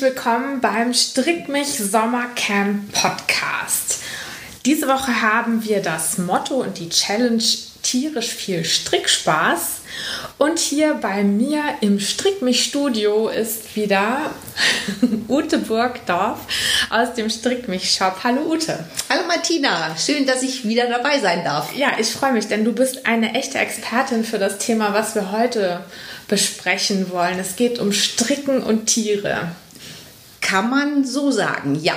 herzlich willkommen beim Strick mich Sommercamp Podcast. Diese Woche haben wir das Motto und die Challenge tierisch viel Strickspaß. Und hier bei mir im Strick mich Studio ist wieder Ute Burgdorf aus dem Strick mich Shop. Hallo Ute. Hallo Martina, schön, dass ich wieder dabei sein darf. Ja, ich freue mich, denn du bist eine echte Expertin für das Thema, was wir heute besprechen wollen. Es geht um Stricken und Tiere. Kann man so sagen, ja.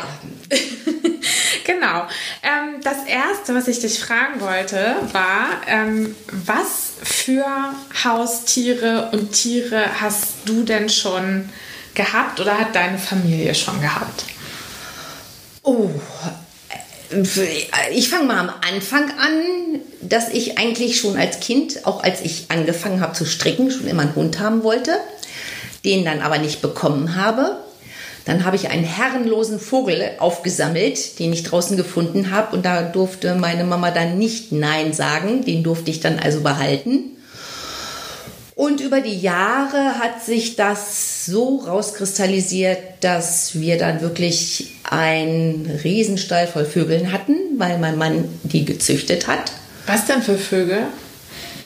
genau. Ähm, das erste, was ich dich fragen wollte, war, ähm, was für Haustiere und Tiere hast du denn schon gehabt oder hat deine Familie schon gehabt? Oh, ich fange mal am Anfang an, dass ich eigentlich schon als Kind, auch als ich angefangen habe zu stricken, schon immer einen Hund haben wollte, den dann aber nicht bekommen habe. Dann habe ich einen herrenlosen Vogel aufgesammelt, den ich draußen gefunden habe. Und da durfte meine Mama dann nicht Nein sagen. Den durfte ich dann also behalten. Und über die Jahre hat sich das so rauskristallisiert, dass wir dann wirklich einen Riesenstall voll Vögeln hatten, weil mein Mann die gezüchtet hat. Was denn für Vögel?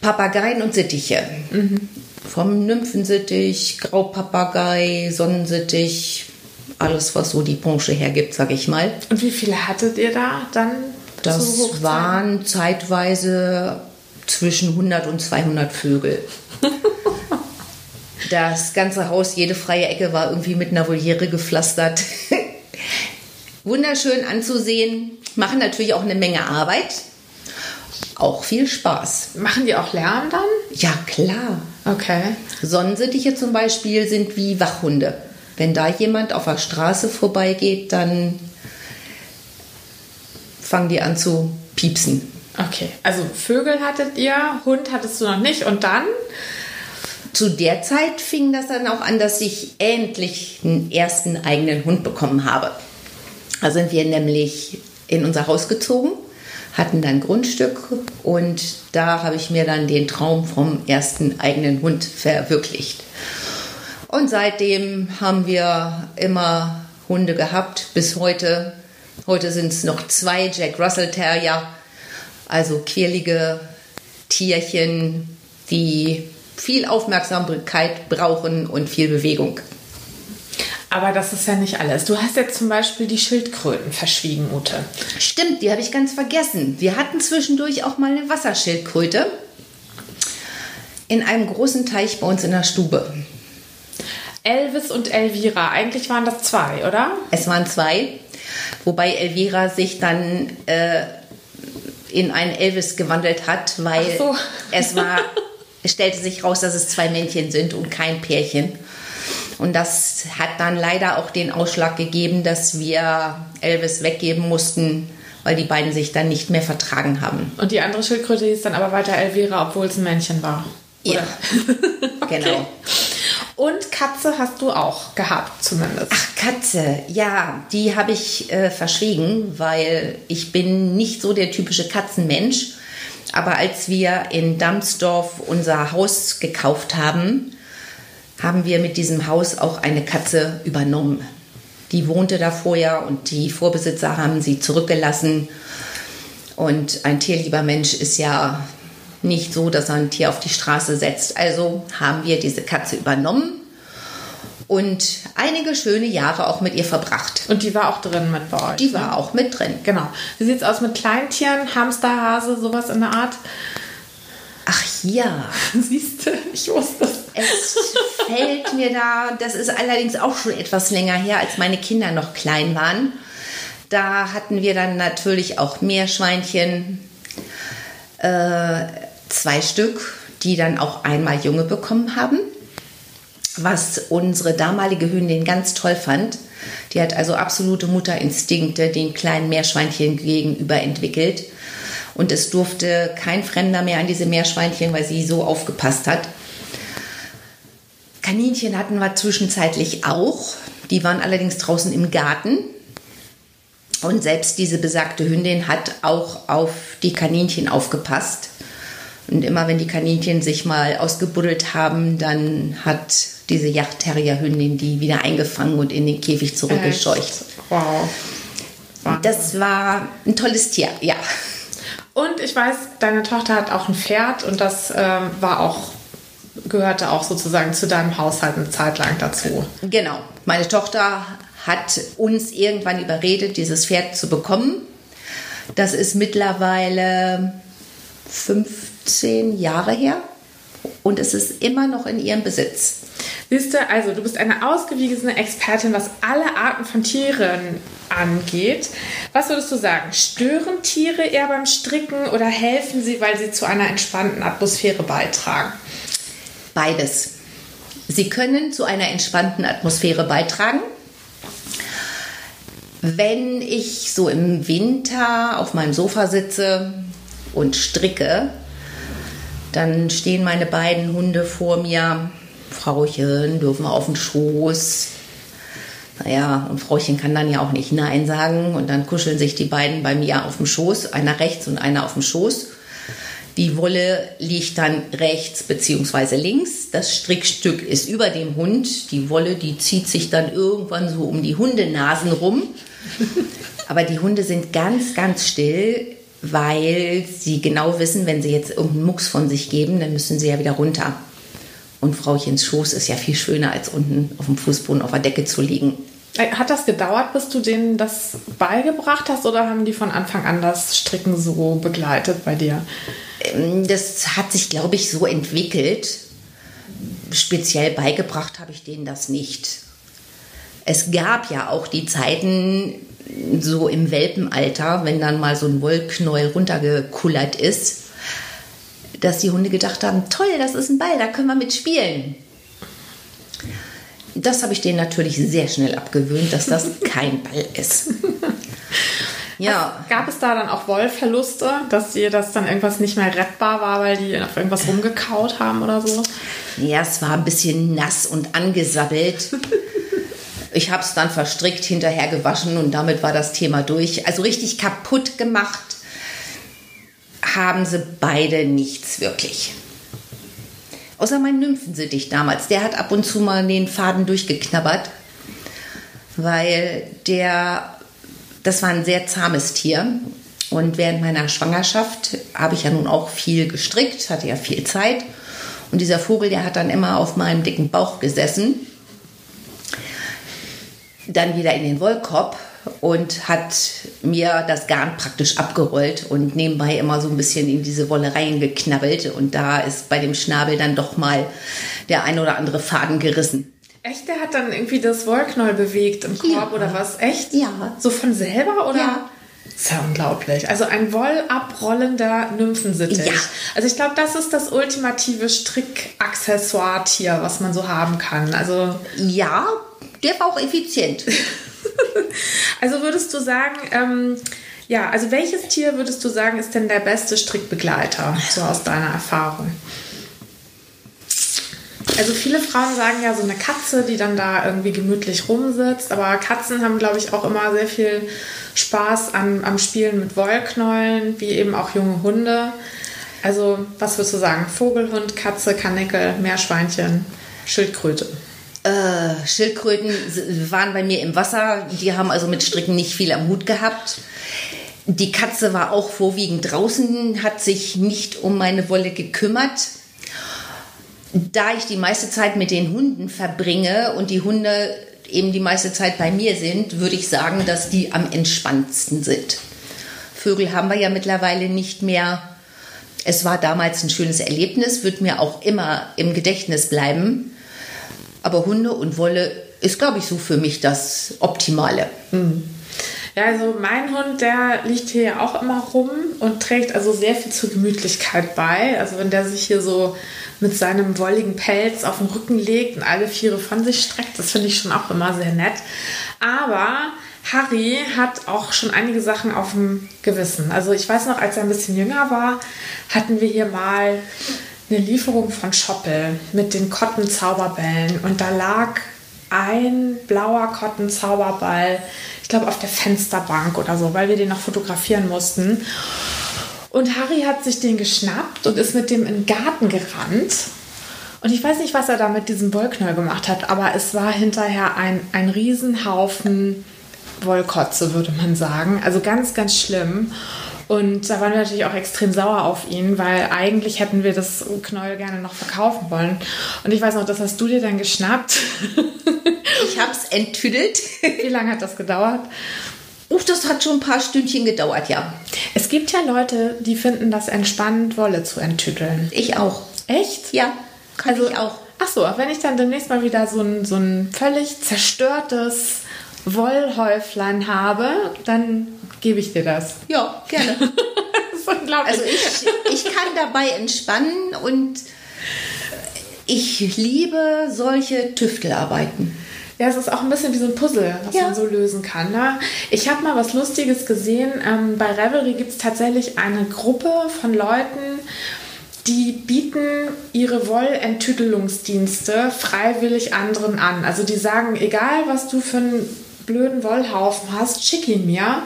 Papageien und Sittiche. Mhm. Vom Nymphensittich, Graupapagei, Sonnensittich, alles, was so die Branche hergibt, sag ich mal. Und wie viele hattet ihr da dann? Das waren zeitweise zwischen 100 und 200 Vögel. das ganze Haus, jede freie Ecke war irgendwie mit einer Voliere gepflastert. Wunderschön anzusehen, machen natürlich auch eine Menge Arbeit. Auch viel Spaß. Machen die auch Lärm dann? Ja, klar. Okay. Sonnensittiche zum Beispiel sind wie Wachhunde. Wenn da jemand auf der Straße vorbeigeht, dann fangen die an zu piepsen. Okay, also Vögel hattet ihr, Hund hattest du noch nicht und dann? Zu der Zeit fing das dann auch an, dass ich endlich einen ersten eigenen Hund bekommen habe. Da sind wir nämlich in unser Haus gezogen, hatten dann Grundstück und da habe ich mir dann den Traum vom ersten eigenen Hund verwirklicht. Und seitdem haben wir immer Hunde gehabt, bis heute. Heute sind es noch zwei Jack Russell Terrier, also quirlige Tierchen, die viel Aufmerksamkeit brauchen und viel Bewegung. Aber das ist ja nicht alles. Du hast jetzt zum Beispiel die Schildkröten verschwiegen, Ute. Stimmt, die habe ich ganz vergessen. Wir hatten zwischendurch auch mal eine Wasserschildkröte in einem großen Teich bei uns in der Stube. Elvis und Elvira, eigentlich waren das zwei, oder? Es waren zwei, wobei Elvira sich dann äh, in einen Elvis gewandelt hat, weil so. es war, es stellte sich raus, dass es zwei Männchen sind und kein Pärchen. Und das hat dann leider auch den Ausschlag gegeben, dass wir Elvis weggeben mussten, weil die beiden sich dann nicht mehr vertragen haben. Und die andere Schildkröte hieß dann aber weiter Elvira, obwohl es ein Männchen war. Oder? Ja, okay. genau. Und Katze hast du auch gehabt, zumindest. Ach, Katze, ja, die habe ich äh, verschwiegen, weil ich bin nicht so der typische Katzenmensch. Aber als wir in Damsdorf unser Haus gekauft haben, haben wir mit diesem Haus auch eine Katze übernommen. Die wohnte da vorher und die Vorbesitzer haben sie zurückgelassen. Und ein tierlieber Mensch ist ja nicht so, dass er ein Tier auf die Straße setzt. Also haben wir diese Katze übernommen und einige schöne Jahre auch mit ihr verbracht. Und die war auch drin mit bei euch? Die war ne? auch mit drin. Genau. Wie sieht es aus mit Kleintieren? Hamster, Hase, sowas in der Art? Ach ja. Siehst du, ich wusste es. Es fällt mir da, das ist allerdings auch schon etwas länger her, als meine Kinder noch klein waren. Da hatten wir dann natürlich auch Meerschweinchen, äh, zwei Stück, die dann auch einmal Junge bekommen haben, was unsere damalige Hündin ganz toll fand. Die hat also absolute Mutterinstinkte den kleinen Meerschweinchen gegenüber entwickelt. Und es durfte kein Fremder mehr an diese Meerschweinchen, weil sie so aufgepasst hat. Kaninchen hatten wir zwischenzeitlich auch. Die waren allerdings draußen im Garten. Und selbst diese besagte Hündin hat auch auf die Kaninchen aufgepasst Und immer wenn die Kaninchen sich mal ausgebuddelt haben, dann hat diese Yachtterrier-Hündin die wieder eingefangen und in den Käfig zurückgescheucht. Echt? Wow. Wahnsinn. Das war ein tolles Tier, ja. Und ich weiß, deine Tochter hat auch ein Pferd und das ähm, war auch gehörte auch sozusagen zu deinem Haushalt eine Zeit lang dazu. Genau. Meine Tochter hat uns irgendwann überredet, dieses Pferd zu bekommen. Das ist mittlerweile 15 Jahre her und es ist immer noch in ihrem Besitz. Siehst du, also du bist eine ausgewiesene Expertin, was alle Arten von Tieren angeht. Was würdest du sagen? Stören Tiere eher beim Stricken oder helfen sie, weil sie zu einer entspannten Atmosphäre beitragen? Beides. Sie können zu einer entspannten Atmosphäre beitragen. Wenn ich so im Winter auf meinem Sofa sitze und stricke, dann stehen meine beiden Hunde vor mir. Frauchen dürfen auf den Schoß. Naja, und Frauchen kann dann ja auch nicht Nein sagen. Und dann kuscheln sich die beiden bei mir auf dem Schoß, einer rechts und einer auf dem Schoß. Die Wolle liegt dann rechts bzw. links. Das Strickstück ist über dem Hund. Die Wolle, die zieht sich dann irgendwann so um die Hundenasen rum. Aber die Hunde sind ganz, ganz still, weil sie genau wissen, wenn sie jetzt irgendeinen Mucks von sich geben, dann müssen sie ja wieder runter. Und Frauchens Schoß ist ja viel schöner, als unten auf dem Fußboden auf der Decke zu liegen. Äh, hat das gedauert, bis du denen das beigebracht hast oder haben die von Anfang an das Stricken so begleitet bei dir? Ähm, das hat sich, glaube ich, so entwickelt. Speziell beigebracht habe ich denen das nicht. Es gab ja auch die Zeiten, so im Welpenalter, wenn dann mal so ein Wollknäuel runtergekullert ist, dass die Hunde gedacht haben, toll, das ist ein Ball, da können wir mitspielen. Das habe ich denen natürlich sehr schnell abgewöhnt, dass das kein Ball ist. Ja. Gab es da dann auch Wollverluste, dass dir das dann irgendwas nicht mehr rettbar war, weil die auf irgendwas rumgekaut haben oder so? Ja, es war ein bisschen nass und angesabbelt. Ich habe es dann verstrickt, hinterher gewaschen und damit war das Thema durch. Also richtig kaputt gemacht haben sie beide nichts wirklich. Außer mein Nymphensittich damals. Der hat ab und zu mal den Faden durchgeknabbert, weil der das war ein sehr zahmes Tier. Und während meiner Schwangerschaft habe ich ja nun auch viel gestrickt, hatte ja viel Zeit. Und dieser Vogel, der hat dann immer auf meinem dicken Bauch gesessen, dann wieder in den Wollkorb und hat mir das Garn praktisch abgerollt und nebenbei immer so ein bisschen in diese Wolle reingeknabbelt. Und da ist bei dem Schnabel dann doch mal der ein oder andere Faden gerissen. Echt? Der hat dann irgendwie das Wollknäuel bewegt im Korb ja. oder was? Echt? Ja. So von selber oder? Ja. Das ist ja unglaublich. Also ein wollabrollender Nymphensittich. Ja. Also ich glaube, das ist das ultimative Strickaccessoire-Tier, was man so haben kann. Also ja, der war auch effizient. also würdest du sagen, ähm, ja, also welches Tier würdest du sagen, ist denn der beste Strickbegleiter, so aus deiner Erfahrung? Also viele Frauen sagen ja so eine Katze, die dann da irgendwie gemütlich rumsitzt. Aber Katzen haben, glaube ich, auch immer sehr viel Spaß an, am Spielen mit Wollknäulen, wie eben auch junge Hunde. Also was würdest du sagen? Vogelhund, Katze, Kanickel, Meerschweinchen, Schildkröte? Äh, Schildkröten waren bei mir im Wasser. Die haben also mit Stricken nicht viel am Hut gehabt. Die Katze war auch vorwiegend draußen, hat sich nicht um meine Wolle gekümmert da ich die meiste Zeit mit den Hunden verbringe und die Hunde eben die meiste Zeit bei mir sind, würde ich sagen, dass die am entspannendsten sind. Vögel haben wir ja mittlerweile nicht mehr. Es war damals ein schönes Erlebnis, wird mir auch immer im Gedächtnis bleiben. Aber Hunde und Wolle ist, glaube ich, so für mich das Optimale. Mhm. Ja, also mein Hund, der liegt hier ja auch immer rum und trägt also sehr viel zur Gemütlichkeit bei. Also wenn der sich hier so mit seinem wolligen Pelz auf den Rücken legt und alle Viere von sich streckt. Das finde ich schon auch immer sehr nett. Aber Harry hat auch schon einige Sachen auf dem Gewissen. Also ich weiß noch, als er ein bisschen jünger war, hatten wir hier mal eine Lieferung von Schoppel mit den Kotten-Zauberbällen und da lag ein blauer Kotten-Zauberball, ich glaube auf der Fensterbank oder so, weil wir den noch fotografieren mussten. Und Harry hat sich den geschnappt und ist mit dem in den Garten gerannt. Und ich weiß nicht, was er da mit diesem Wollknäuel gemacht hat, aber es war hinterher ein, ein Riesenhaufen Wollkotze, würde man sagen. Also ganz, ganz schlimm. Und da waren wir natürlich auch extrem sauer auf ihn, weil eigentlich hätten wir das Knäuel gerne noch verkaufen wollen. Und ich weiß noch, das hast du dir dann geschnappt. Ich habe es enttüdelt. Wie lange hat das gedauert? Uff, das hat schon ein paar Stündchen gedauert, ja. Es gibt ja Leute, die finden das entspannend, Wolle zu enttüdeln. Ich auch. Echt? Ja, kann Also- ich auch. Ach so, wenn ich dann demnächst mal wieder so ein, so ein völlig zerstörtes Wollhäuflein habe, dann gebe ich dir das. Ja, gerne. Das ist unglaublich. Also ich, ich kann dabei entspannen und ich liebe solche Tüftelarbeiten. Ja, es ist auch ein bisschen wie so ein Puzzle, was Ja. man so lösen kann. Ne? Ich habe mal was Lustiges gesehen. Ähm, bei Revelry gibt es tatsächlich eine Gruppe von Leuten, die bieten ihre Wollenttüdelungsdienste freiwillig anderen an. Also die sagen, egal was du für einen blöden Wollhaufen hast, schick ihn mir.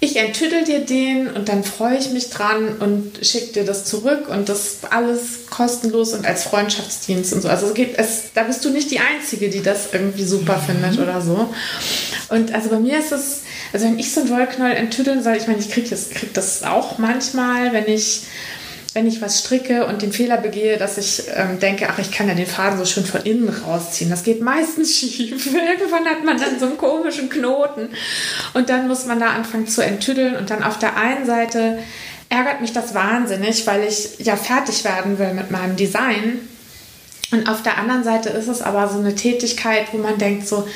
Ich enttüdel dir den und dann freue ich mich dran und schicke dir das zurück und das alles kostenlos und als Freundschaftsdienst und so. Also es gibt es, da bist du nicht die Einzige, die das irgendwie super findet oder so. Und also bei mir ist es, also wenn ich so einen Wollknäuel enttüdeln soll, ich meine, ich kriege das, krieg das auch manchmal, wenn ich wenn ich was stricke und den Fehler begehe, dass ich ähm, denke, ach, ich kann ja den Faden so schön von innen rausziehen. Das geht meistens schief. Irgendwann hat man dann so einen komischen Knoten. Und dann muss man da anfangen zu enttüdeln. Und dann auf der einen Seite ärgert mich das wahnsinnig, weil ich ja fertig werden will mit meinem Design. Und auf der anderen Seite ist es aber so eine Tätigkeit, wo man denkt so,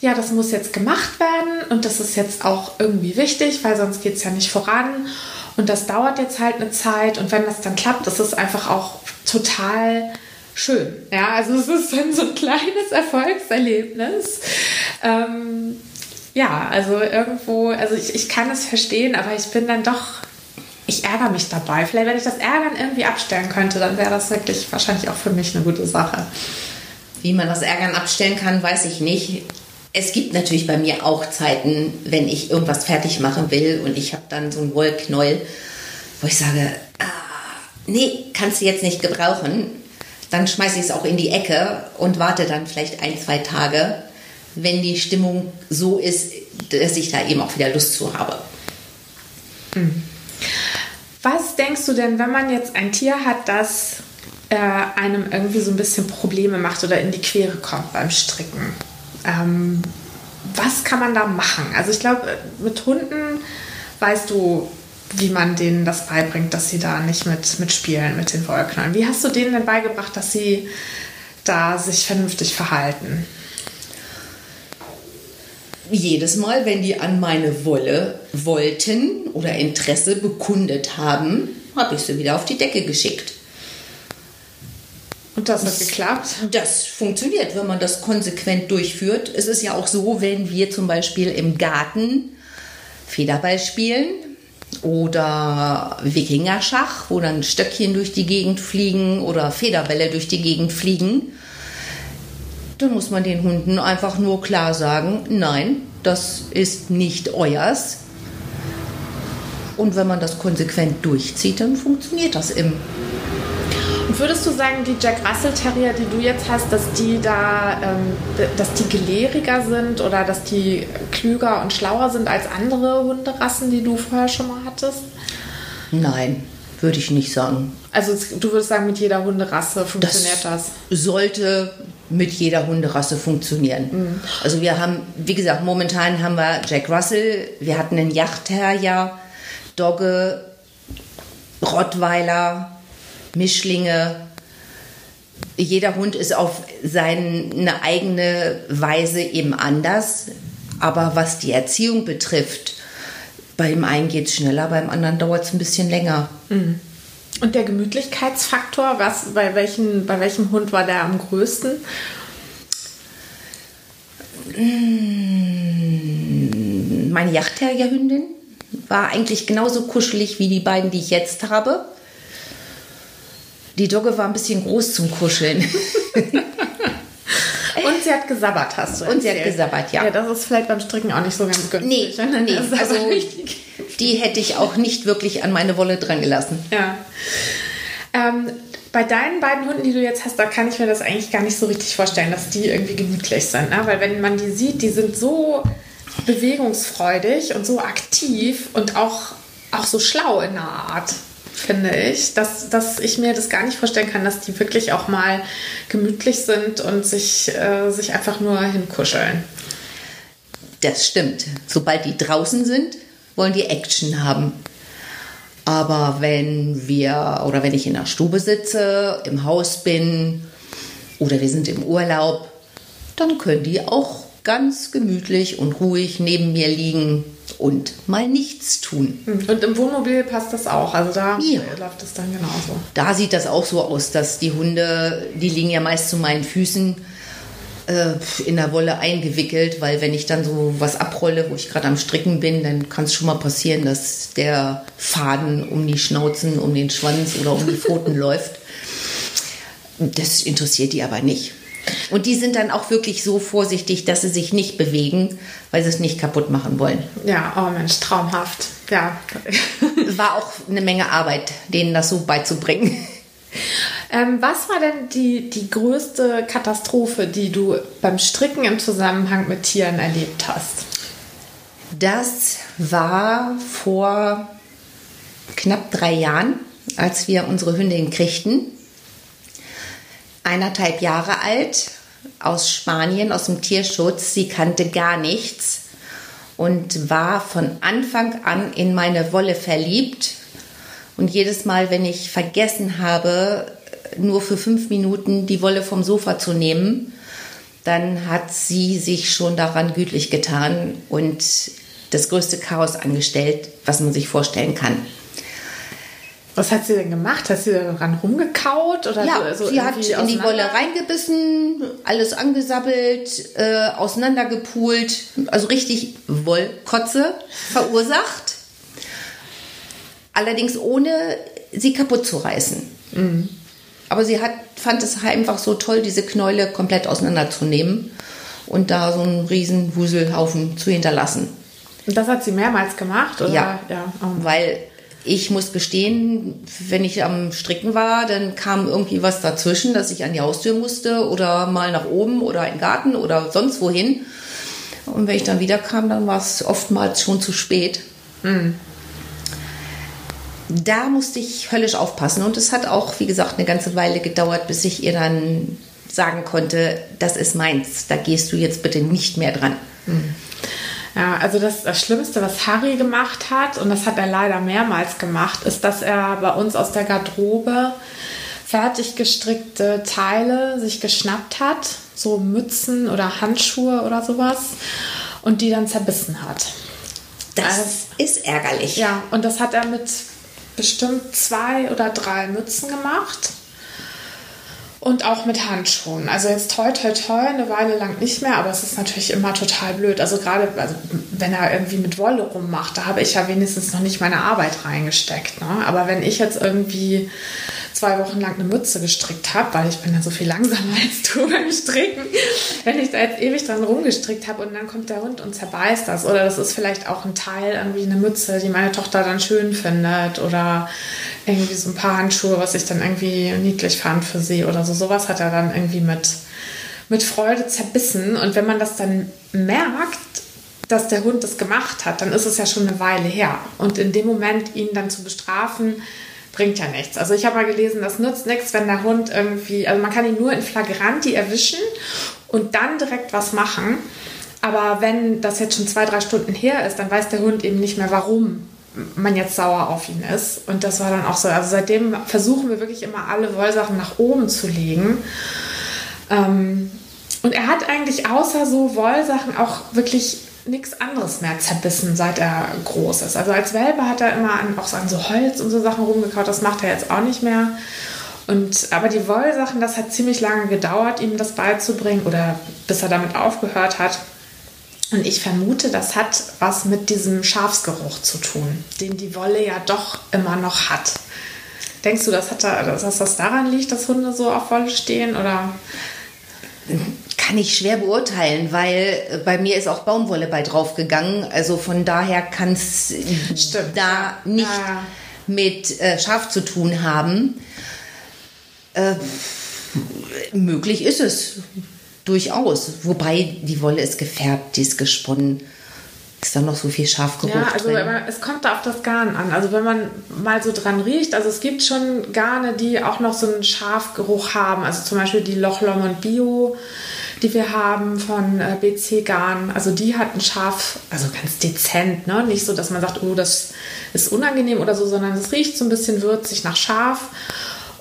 ja, das muss jetzt gemacht werden und das ist jetzt auch irgendwie wichtig, weil sonst geht es ja nicht voran. Und das dauert jetzt halt eine Zeit und wenn das dann klappt, ist es einfach auch total schön. Ja, also es ist dann so ein kleines Erfolgserlebnis. Ähm, ja, also irgendwo, also ich, ich kann es verstehen, aber ich bin dann doch, ich ärgere mich dabei. Vielleicht, wenn ich das Ärgern irgendwie abstellen könnte, dann wäre das wirklich wahrscheinlich auch für mich eine gute Sache. Wie man das Ärgern abstellen kann, weiß ich nicht. Es gibt natürlich bei mir auch Zeiten, wenn ich irgendwas fertig machen will und ich habe dann so einen Wollknäuel, wo ich sage, ah, nee, kannst du jetzt nicht gebrauchen. Dann schmeiße ich es auch in die Ecke und warte dann vielleicht ein, zwei Tage, wenn die Stimmung so ist, dass ich da eben auch wieder Lust zu habe. Was denkst du denn, wenn man jetzt ein Tier hat, das äh, einem irgendwie so ein bisschen Probleme macht oder in die Quere kommt beim Stricken? Ähm, was kann man da machen? Also ich glaube, mit Hunden weißt du, wie man denen das beibringt, dass sie da nicht mit, mitspielen mit den Wollknäueln. Wie hast du denen denn beigebracht, dass sie da sich vernünftig verhalten? jedes Mal, wenn die an meine Wolle wollten oder Interesse bekundet haben, habe ich sie wieder auf die Decke geschickt. Und das hat geklappt? Das funktioniert, wenn man das konsequent durchführt. Es ist ja auch so, wenn wir zum Beispiel im Garten Federball spielen oder Wikingerschach, wo dann Stöckchen durch die Gegend fliegen oder Federbälle durch die Gegend fliegen, dann muss man den Hunden einfach nur klar sagen, nein, das ist nicht euers. Und wenn man das konsequent durchzieht, dann funktioniert das im würdest du sagen, die Jack Russell Terrier, die du jetzt hast, dass die da, ähm, dass die gelehriger sind oder dass die klüger und schlauer sind als andere Hunderassen, die du vorher schon mal hattest? Nein, würde ich nicht sagen. Also du würdest sagen, mit jeder Hunderasse funktioniert das. sollte mit jeder Hunderasse funktionieren. Also wir haben, wie gesagt, momentan haben wir Jack Russell, wir hatten einen Yachtterrier, Dogge, Rottweiler, Mischlinge. Jeder Hund ist auf seine eigene Weise eben anders. Aber was die Erziehung betrifft, beim einen geht es schneller, beim anderen dauert es ein bisschen länger. Und der Gemütlichkeitsfaktor, was, bei, welchen, bei welchem Hund war der am größten? Meine Yachtterrierhündin war eigentlich genauso kuschelig wie die beiden, die ich jetzt habe. Die Dogge war ein bisschen groß zum Kuscheln. Und sie hat gesabbert, hast du Und sie hat erzählt. gesabbert, ja. Ja, das ist vielleicht beim Stricken auch nicht so ganz günstig. Nee, nee, also- die hätte ich auch nicht wirklich an meine Wolle dran gelassen. Ja. Ähm, bei deinen beiden Hunden, die du jetzt hast, da kann ich mir das eigentlich gar nicht so richtig vorstellen, dass die irgendwie gemütlich sind. Ne? Weil wenn man die sieht, die sind so bewegungsfreudig und so aktiv und auch, auch so schlau in der Art, finde ich, dass, dass ich mir das gar nicht vorstellen kann, dass die wirklich auch mal gemütlich sind und sich, äh, sich einfach nur hinkuscheln. Das stimmt. Sobald die draußen sind, wollen die Action haben. Aber wenn wir oder wenn ich in der Stube sitze, im Haus bin oder wir sind im Urlaub, dann können die auch ganz gemütlich und ruhig neben mir liegen und mal nichts tun. Und im Wohnmobil passt das auch. Also da ja. läuft es dann genauso. Da sieht das auch so aus, dass die Hunde, die liegen ja meist zu meinen Füßen äh, in der Wolle eingewickelt, weil wenn ich dann so was abrolle, wo ich gerade am Stricken bin, dann kann es schon mal passieren, dass der Faden um die Schnauzen, um den Schwanz oder um die Pfoten läuft. Das interessiert die aber nicht. Und die sind dann auch wirklich so vorsichtig, dass sie sich nicht bewegen, weil sie es nicht kaputt machen wollen. Ja, oh Mensch, traumhaft. Ja. War auch eine Menge Arbeit, denen das so beizubringen. Ähm, was war denn die, die größte Katastrophe, die du beim Stricken im Zusammenhang mit Tieren erlebt hast? Das war vor knapp drei Jahren, als wir unsere Hündin kriegten. Eineinhalb Jahre alt, aus Spanien, aus dem Tierschutz. Sie kannte gar nichts und war von Anfang an in meine Wolle verliebt. Und jedes Mal, wenn ich vergessen habe, nur für fünf Minuten die Wolle vom Sofa zu nehmen, dann hat sie sich schon daran gütlich getan und das größte Chaos angestellt, was man sich vorstellen kann. Was hat sie denn gemacht? Hat sie daran rumgekaut? Oder ja, so sie hat in die Wolle reingebissen, alles angesabbelt, äh, auseinandergepult, also richtig Wollkotze verursacht. Allerdings ohne sie kaputt zu reißen. Mhm. Aber sie hat, fand es einfach so toll, diese Knäule komplett auseinanderzunehmen und da so einen riesen Wuselhaufen zu hinterlassen. Und das hat sie mehrmals gemacht? Oder? Ja, ja. Oh. weil ich muss gestehen, wenn ich am Stricken war, dann kam irgendwie was dazwischen, dass ich an die Haustür musste oder mal nach oben oder in den Garten oder sonst wohin. Und wenn ich dann wieder kam, dann war es oftmals schon zu spät. Mhm da musste ich höllisch aufpassen. Und es hat auch, wie gesagt, eine ganze Weile gedauert, bis ich ihr dann sagen konnte, das ist meins, da gehst du jetzt bitte nicht mehr dran. Hm. Ja, also das, das Schlimmste, was Harry gemacht hat, und das hat er leider mehrmals gemacht, ist, dass er bei uns aus der Garderobe fertig gestrickte Teile sich geschnappt hat, so Mützen oder Handschuhe oder sowas, und die dann zerbissen hat. Das also, ist ärgerlich. Ja, und das hat er mit bestimmt zwei oder drei Mützen gemacht. Und auch mit Handschuhen. Also jetzt toi toi toi eine Weile lang nicht mehr, aber es ist natürlich immer total blöd. Also gerade also wenn er irgendwie mit Wolle rummacht, da habe ich ja wenigstens noch nicht meine Arbeit reingesteckt. Ne? Aber wenn ich jetzt irgendwie zwei Wochen lang eine Mütze gestrickt habe, weil ich bin ja so viel langsamer als du beim Stricken, wenn ich da jetzt ewig dran rumgestrickt habe und dann kommt der Hund und zerbeißt das. Oder das ist vielleicht auch ein Teil, irgendwie eine Mütze, die meine Tochter dann schön findet oder irgendwie so ein paar Handschuhe, was ich dann irgendwie niedlich fand für sie oder so. Sowas hat er dann irgendwie mit, mit Freude zerbissen. Und wenn man das dann merkt, dass der Hund das gemacht hat, dann ist es ja schon eine Weile her. Und in dem Moment ihn dann zu bestrafen, bringt ja nichts. Also ich habe mal gelesen, das nützt nichts, wenn der Hund irgendwie, also man kann ihn nur in Flagranti erwischen und dann direkt was machen. Aber wenn das jetzt schon zwei, drei Stunden her ist, dann weiß der Hund eben nicht mehr, warum man jetzt sauer auf ihn ist. Und das war dann auch so. Also seitdem versuchen wir wirklich immer alle Wollsachen nach oben zu legen. Ähm, und er hat eigentlich außer so Wollsachen auch wirklich nichts anderes mehr zerbissen, seit er groß ist. Also als Welpe hat er immer an, auch an so Holz und so Sachen rumgekaut, das macht er jetzt auch nicht mehr. Und, aber die Wollsachen, das hat ziemlich lange gedauert, ihm das beizubringen oder bis er damit aufgehört hat. Und ich vermute, das hat was mit diesem Schafsgeruch zu tun, den die Wolle ja doch immer noch hat. Denkst du, dass, da, dass das daran liegt, dass Hunde so auf Wolle stehen? Oder? Kann ich schwer beurteilen, weil äh, bei mir ist auch Baumwolle bei draufgegangen. Also von daher kann es da nicht Ja. mit äh, Schaf zu tun haben. Äh, möglich ist es durchaus. Wobei die Wolle ist gefärbt, die ist gesponnen. Ist da noch so viel Schafgeruch Ja, also drin? es kommt da auf das Garn an. Also wenn man mal so dran riecht, also es gibt schon Garne, die auch noch so einen Schafgeruch haben. Also zum Beispiel die Loch Lomond Bio, die wir haben von äh, BC Garn. Also die hat ein Schaf, also ganz dezent, ne? Nicht so, dass man sagt, oh, das ist unangenehm oder so, sondern es riecht so ein bisschen würzig nach Schaf.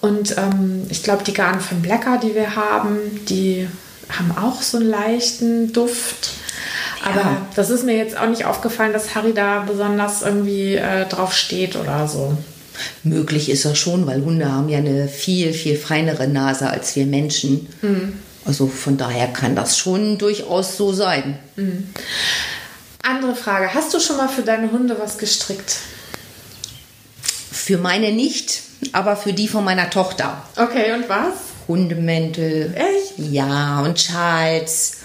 Und ähm, ich glaube, die Garn von Blecker, die wir haben, die haben auch so einen leichten Duft. Aber Ja. das ist mir jetzt auch nicht aufgefallen, dass Harry da besonders irgendwie äh, drauf steht oder so. Möglich ist das schon, weil Hunde haben ja eine viel, viel feinere Nase als wir Menschen. Also von daher kann das schon durchaus so sein. Andere Frage: Hast du schon mal für deine Hunde was gestrickt? Für meine nicht, aber für die von meiner Tochter. Okay, und was? Hundemäntel. Echt? Ja, und Schals.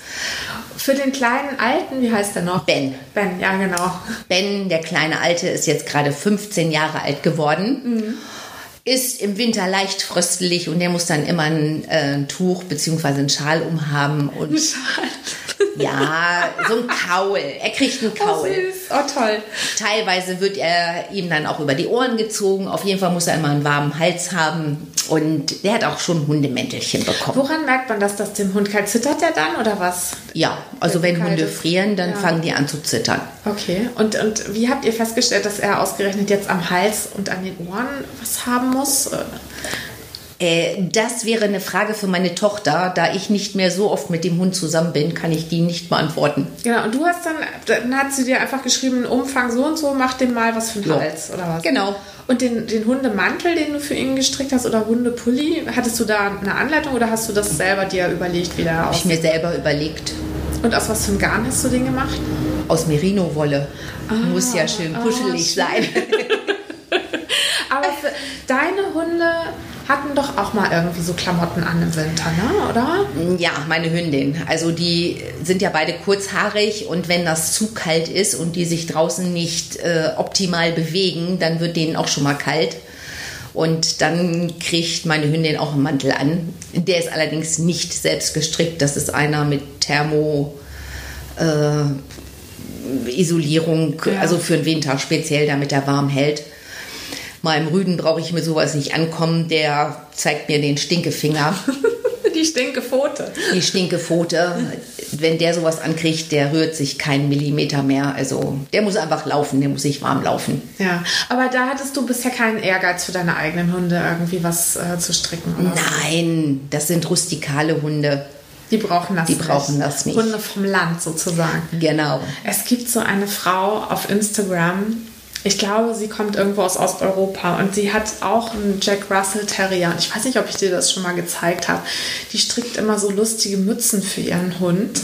Für den kleinen Alten, wie heißt der noch? Ben. Ben, ja, genau. Ben, der kleine Alte, ist jetzt gerade 15 Jahre alt geworden. Ist im Winter leicht fröstelig und der muss dann immer ein, äh, ein Tuch bzw. einen Schal umhaben. Und ja, so ein Kaul. Er kriegt einen Oh, Kaul. süß. Oh, toll. Teilweise wird er ihm dann auch über die Ohren gezogen. Auf jeden Fall muss er immer einen warmen Hals haben. Und der hat auch schon Hundemäntelchen bekommen. Woran merkt man, dass das dem Hund kalt zittert der dann oder was? Ja, also Wenn wenn Hunde ist. frieren, dann Ja. fangen die an zu zittern. Okay. Und, und wie habt ihr festgestellt, dass er ausgerechnet jetzt am Hals und an den Ohren was haben muss? Äh, Äh, das wäre eine Frage für meine Tochter. Da ich nicht mehr so oft mit dem Hund zusammen bin, kann ich die nicht beantworten. Genau, und du hast dann, dann hat sie dir einfach geschrieben, Umfang so und so, mach dem mal was für einen Ja. Hals oder was? Genau. Und den, den Hundemantel, den du für ihn gestrickt hast oder Hundepulli, hattest du da eine Anleitung oder hast du das selber dir überlegt, wie der Habe ich aussieht? mir selber überlegt. Und aus was für einem Garn hast du den gemacht? Aus Merino-Wolle. Muss ja schön ah, kuschelig schön. sein. Aber für deine Hunde hatten doch auch mal irgendwie so Klamotten an im Winter, ne? Oder? Ja, meine Hündin. Also die sind ja beide kurzhaarig und wenn das zu kalt ist und die sich draußen nicht äh, optimal bewegen, dann wird denen auch schon mal kalt. Und dann kriegt meine Hündin auch einen Mantel an. Der ist allerdings nicht selbst gestrickt. Das ist einer mit Thermo äh, Isolierung, Ja. also für den Winter speziell, damit er warm hält. Meinem Rüden brauche ich mir sowas nicht ankommen. Der zeigt mir den Stinkefinger. Die Stinkepfote. Die Stinkepfote, wenn der sowas ankriegt, der rührt sich keinen Millimeter mehr. Also der muss einfach laufen, der muss sich warm laufen. Ja, aber da hattest du bisher keinen Ehrgeiz für deine eigenen Hunde, irgendwie was äh, zu stricken, oder? Nein, das sind rustikale Hunde. Die brauchen das Die nicht. brauchen das nicht. Hunde vom Land sozusagen. Genau. Es gibt so eine Frau auf Instagram, ich glaube, sie kommt irgendwo aus Osteuropa und sie hat auch einen Jack Russell Terrier. Ich weiß nicht, ob ich dir das schon mal gezeigt habe. Die strickt immer so lustige Mützen für ihren Hund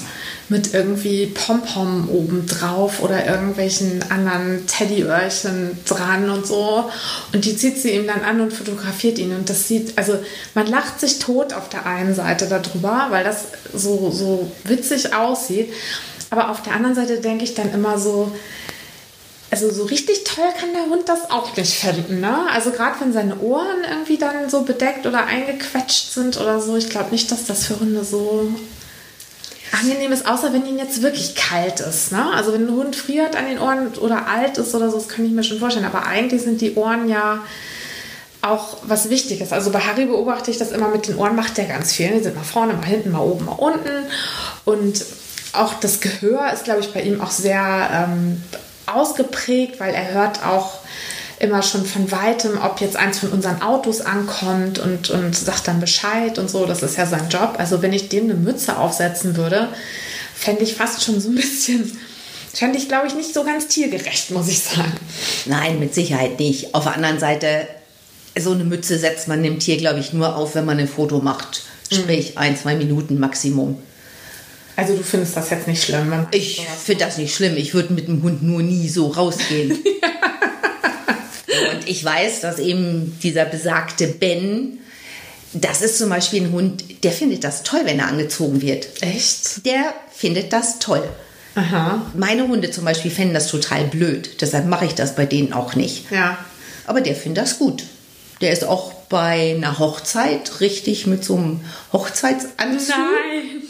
mit irgendwie Pompom oben drauf oder irgendwelchen anderen Teddyöhrchen dran und so. Und die zieht sie ihm dann an und fotografiert ihn. Und das sieht, also man lacht sich tot auf der einen Seite darüber, weil das so, so witzig aussieht. Aber auf der anderen Seite denke ich dann immer so, also so richtig toll kann der Hund das auch nicht finden, ne? Also gerade wenn seine Ohren irgendwie dann so bedeckt oder eingequetscht sind oder so, ich glaube nicht, dass das für Hunde so angenehm ist, außer wenn ihnen jetzt wirklich kalt ist, ne? Also wenn ein Hund friert an den Ohren oder alt ist oder so, das kann ich mir schon vorstellen. Aber eigentlich sind die Ohren ja auch was Wichtiges. Also bei Harry beobachte ich das immer mit den Ohren, macht der ganz viel. Die sind mal vorne, mal hinten, mal oben, mal unten. Und auch das Gehör ist, glaube ich, bei ihm auch sehr ähm, ausgeprägt, weil er hört auch immer schon von weitem, ob jetzt eins von unseren Autos ankommt und, und sagt dann Bescheid und so. Das ist ja sein Job. Also wenn ich dem eine Mütze aufsetzen würde, fände ich fast schon so ein bisschen, fände ich, glaube ich, nicht so ganz tiergerecht, muss ich sagen. Nein, mit Sicherheit nicht. Auf der anderen Seite, so eine Mütze setzt man dem Tier, glaube ich, nur auf, wenn man ein Foto macht. Sprich, ein, zwei Minuten Maximum. Also du findest das jetzt nicht schlimm? Ich finde das nicht schlimm. Ich würde mit dem Hund nur nie so rausgehen. Und ich weiß, dass eben dieser besagte Ben Das ist zum Beispiel ein Hund, der findet das toll, wenn er angezogen wird. Echt? Der findet das toll. Aha. Meine Hunde zum Beispiel fänden das total blöd. Deshalb mache ich das bei denen auch nicht. Ja. Aber der findet das gut. Der ist auch bei einer Hochzeit richtig mit so einem Hochzeitsanzug. Nein.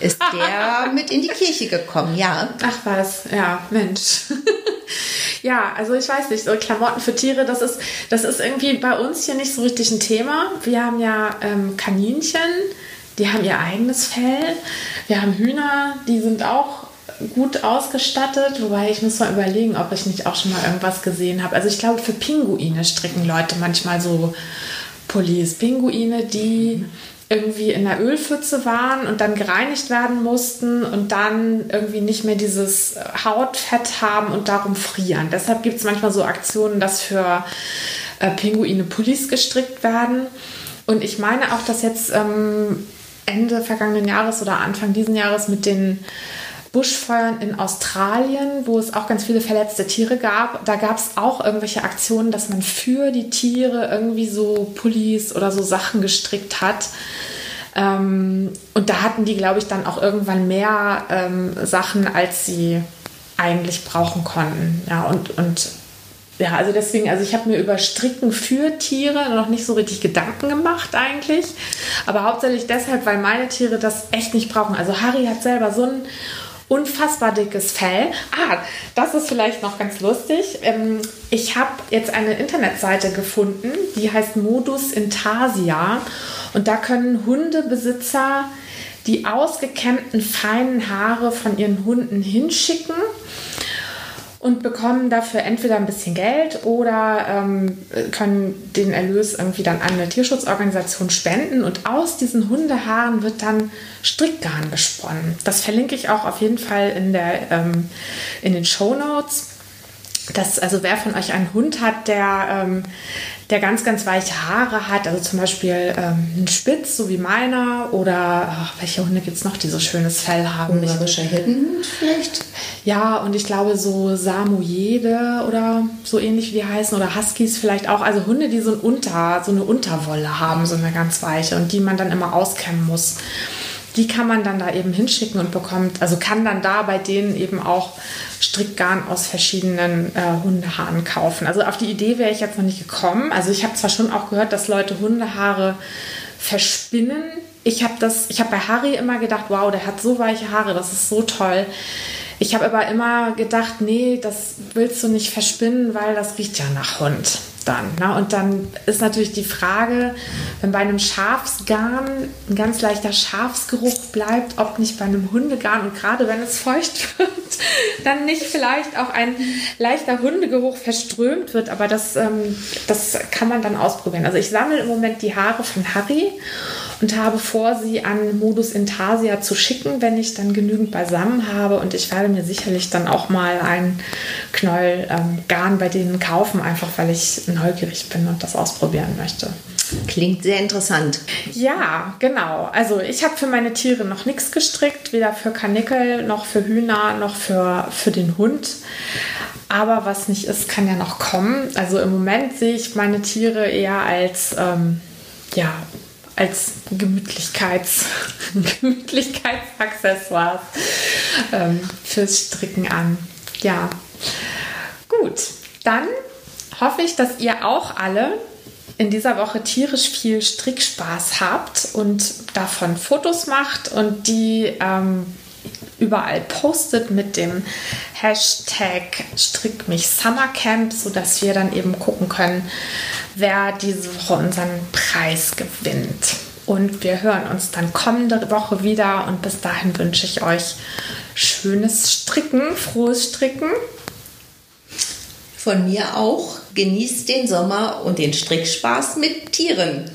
Ist der mit in die Kirche gekommen, ja. Ach was, ja, Mensch. ja, also ich weiß nicht, so Klamotten für Tiere, das ist, das ist irgendwie bei uns hier nicht so richtig ein Thema. Wir haben ja ähm, Kaninchen, die haben ihr eigenes Fell. Wir haben Hühner, die sind auch gut ausgestattet, wobei ich muss mal überlegen, ob ich nicht auch schon mal irgendwas gesehen habe. Also ich glaube, für Pinguine stricken Leute manchmal so Pullis. Pinguine, die irgendwie in der Ölpfütze waren und dann gereinigt werden mussten und dann irgendwie nicht mehr dieses Hautfett haben und darum frieren. Deshalb gibt es manchmal so Aktionen, dass für äh, Pinguine Pullis gestrickt werden. Und ich meine auch, dass jetzt ähm, Ende vergangenen Jahres oder Anfang diesen Jahres mit den Buschfeuern in Australien, wo es auch ganz viele verletzte Tiere gab. Da gab es auch irgendwelche Aktionen, dass man für die Tiere irgendwie so Pullis oder so Sachen gestrickt hat. Ähm, und da hatten die, glaube ich, dann auch irgendwann mehr ähm, Sachen, als sie eigentlich brauchen konnten. Ja, und, und ja, also deswegen, also ich habe mir über Stricken für Tiere noch nicht so richtig Gedanken gemacht eigentlich. Aber hauptsächlich deshalb, weil meine Tiere das echt nicht brauchen. Also Harry hat selber so ein unfassbar dickes Fell. Ah, das ist vielleicht noch ganz lustig. Ähm, ich habe jetzt eine Internetseite gefunden, die heißt Modus Intasia. Und da können Hundebesitzer die ausgekämmten feinen Haare von ihren Hunden hinschicken und bekommen dafür entweder ein bisschen Geld oder ähm, können den Erlös irgendwie dann an eine Tierschutzorganisation spenden. Und aus diesen Hundehaaren wird dann Strickgarn gesponnen. Das verlinke ich auch auf jeden Fall in, der, ähm, in den Show Notes. Das, also wer von euch einen Hund hat, der, ähm, der ganz, ganz weiche Haare hat, also zum Beispiel ähm, ein Spitz, so wie meiner, oder ach, welche Hunde gibt es noch, die so schönes Fell haben? Ungarischer Hirtenhund vielleicht? Ja, und ich glaube so Samoyede oder so ähnlich wie die heißen, oder Huskies vielleicht auch. Also Hunde, die so, ein Unter, so eine Unterwolle haben, so eine ganz weiche und die man dann immer auskämmen muss die kann man dann da eben hinschicken und bekommt, also kann dann da bei denen eben auch Strickgarn aus verschiedenen äh, Hundehaaren kaufen. Also auf die Idee wäre ich jetzt noch nicht gekommen. Also ich habe zwar schon auch gehört, dass Leute Hundehaare verspinnen. Ich habe das, ich habe bei Harry immer gedacht, wow, der hat so weiche Haare, das ist so toll. Ich habe aber immer gedacht, nee, das willst du nicht verspinnen, weil das riecht ja nach Hund dann. Ne? Und dann ist natürlich die Frage, wenn bei einem Schafsgarn ein ganz leichter Schafsgeruch bleibt, ob nicht bei einem Hundegarn und gerade wenn es feucht wird, dann nicht vielleicht auch ein leichter Hundegeruch verströmt wird. Aber das, ähm, das kann man dann ausprobieren. Also ich sammle im Moment die Haare von Harry und habe vor, sie an Modus Intasia zu schicken, wenn ich dann genügend beisammen habe. Und ich werde mir sicherlich dann auch mal ein Knäuel ähm, Garn bei denen kaufen, einfach weil ich neugierig bin und das ausprobieren möchte. Klingt sehr interessant. Ja, genau. Also ich habe für meine Tiere noch nichts gestrickt, weder für Kanickel noch für Hühner noch für, für den Hund. Aber was nicht ist, kann ja noch kommen. Also im Moment sehe ich meine Tiere eher als ähm, ja, als Gemütlichkeits, Gemütlichkeitsaccessoires ähm, fürs Stricken an. Ja, gut. Dann hoffe ich, dass ihr auch alle in dieser Woche tierisch viel Strickspaß habt und davon Fotos macht und die ähm, überall postet mit dem Hashtag Strick mich Summercamp, sodass wir dann eben gucken können, wer diese Woche unseren Preis gewinnt. Und wir hören uns dann kommende Woche wieder und bis dahin wünsche ich euch schönes Stricken, frohes Stricken. Von mir auch. Genießt den Sommer und den Strickspaß mit Tieren.